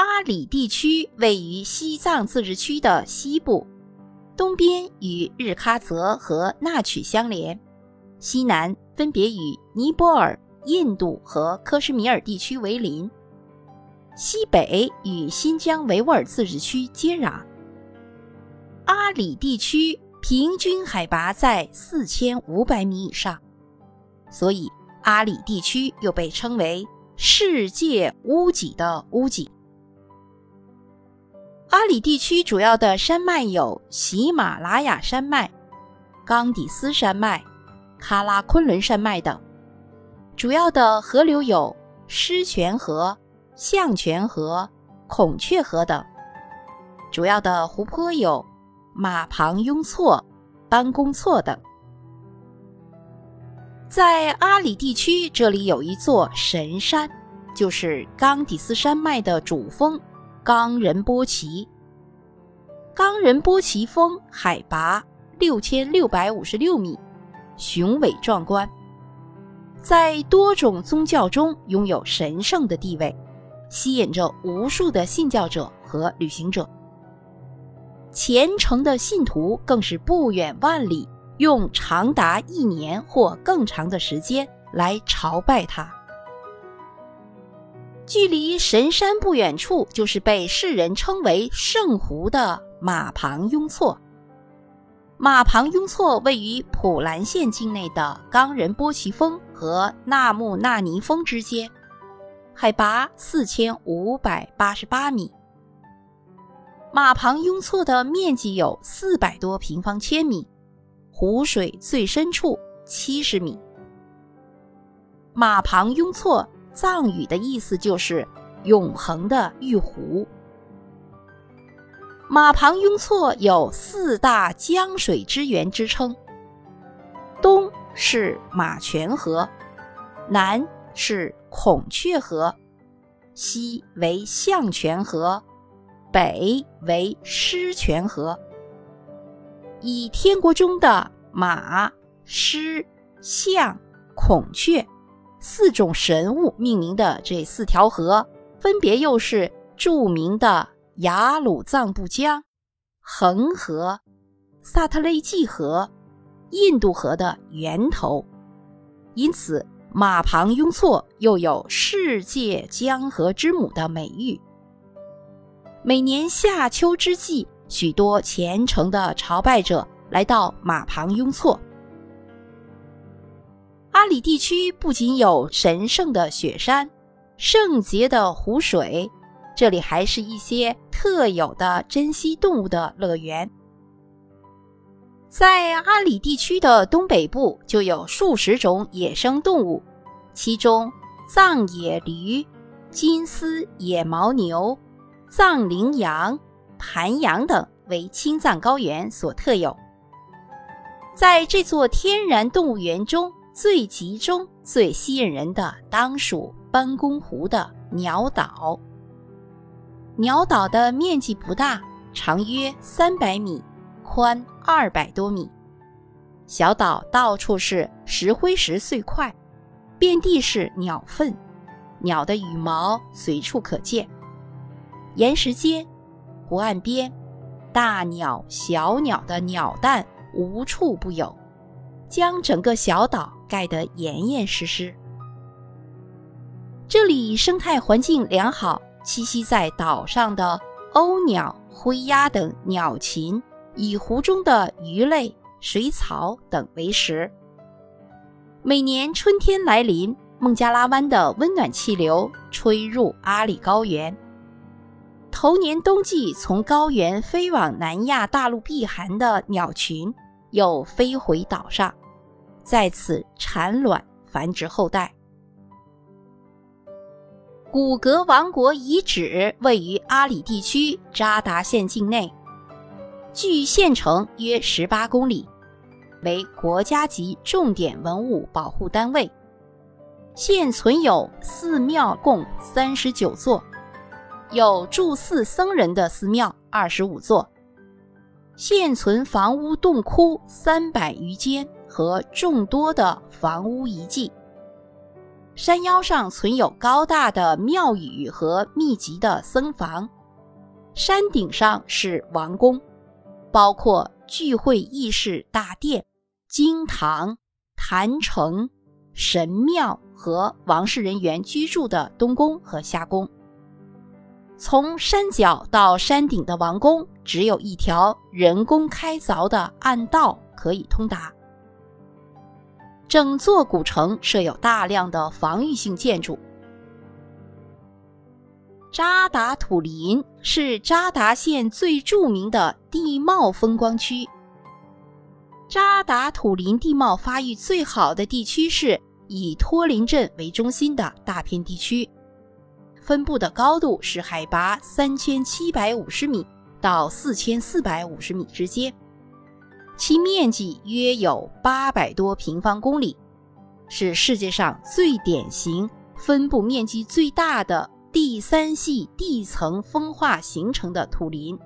阿里地区位于西藏自治区的西部，东边与日喀则和纳曲相连，西南分别与尼泊尔、印度和克什米尔地区为邻，西北与新疆维吾尔自治区接壤。阿里地区平均海拔在四千五百米以上，所以阿里地区又被称为“世界屋脊”的屋脊。阿里地区主要的山脉有喜马拉雅山脉、冈底斯山脉、喀拉昆仑山脉等。主要的河流有狮泉河、象泉河、孔雀河等。主要的湖泊有马旁雍错、班公错等。在阿里地区，这里有一座神山，就是冈底斯山脉的主峰。冈仁波齐，冈仁波齐峰海拔六千六百五十六米，雄伟壮观，在多种宗教中拥有神圣的地位，吸引着无数的信教者和旅行者。虔诚的信徒更是不远万里，用长达一年或更长的时间来朝拜它。距离神山不远处，就是被世人称为圣湖的马旁雍错。马旁雍错位于普兰县境内的冈仁波齐峰和纳木纳尼峰之间，海拔四千五百八十八米。马旁雍错的面积有四百多平方千米，湖水最深处七十米。马旁雍错。藏语的意思就是“永恒的玉壶”。马旁雍错有四大江水之源之称：东是马泉河，南是孔雀河，西为象泉河，北为狮泉河。以天国中的马、狮、象、孔雀。四种神物命名的这四条河，分别又是著名的雅鲁藏布江、恒河、萨特勒济河、印度河的源头，因此马旁雍错又有“世界江河之母”的美誉。每年夏秋之际，许多虔诚的朝拜者来到马旁雍错。阿里地区不仅有神圣的雪山、圣洁的湖水，这里还是一些特有的珍稀动物的乐园。在阿里地区的东北部，就有数十种野生动物，其中藏野驴、金丝野牦牛、藏羚羊、盘羊等为青藏高原所特有。在这座天然动物园中，最集中、最吸引人的，当属班公湖的鸟岛。鸟岛的面积不大，长约三百米，宽二百多米。小岛到处是石灰石碎块，遍地是鸟粪，鸟的羽毛随处可见。岩石间、湖岸边，大鸟、小鸟的鸟蛋无处不有，将整个小岛。盖得严严实实。这里生态环境良好，栖息在岛上的鸥鸟、灰鸭等鸟禽，以湖中的鱼类、水草等为食。每年春天来临，孟加拉湾的温暖气流吹入阿里高原。头年冬季从高原飞往南亚大陆避寒的鸟群，又飞回岛上。在此产卵繁殖后代。古格王国遗址位于阿里地区扎达县境内，距县城约十八公里，为国家级重点文物保护单位。现存有寺庙共三十九座，有住寺僧人的寺庙二十五座，现存房屋洞窟三百余间。和众多的房屋遗迹。山腰上存有高大的庙宇和密集的僧房，山顶上是王宫，包括聚会议事大殿、经堂、坛城、神庙和王室人员居住的东宫和夏宫。从山脚到山顶的王宫，只有一条人工开凿的暗道可以通达。整座古城设有大量的防御性建筑。扎达土林是扎达县最著名的地貌风光区。扎达土林地貌发育最好的地区是以托林镇为中心的大片地区，分布的高度是海拔三千七百五十米到四千四百五十米之间。其面积约有八百多平方公里，是世界上最典型、分布面积最大的第三系地层风化形成的土林。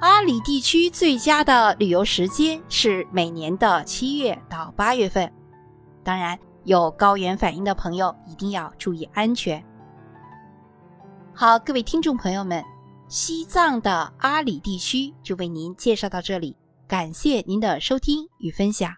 阿里地区最佳的旅游时间是每年的七月到八月份，当然有高原反应的朋友一定要注意安全。好，各位听众朋友们。西藏的阿里地区就为您介绍到这里，感谢您的收听与分享。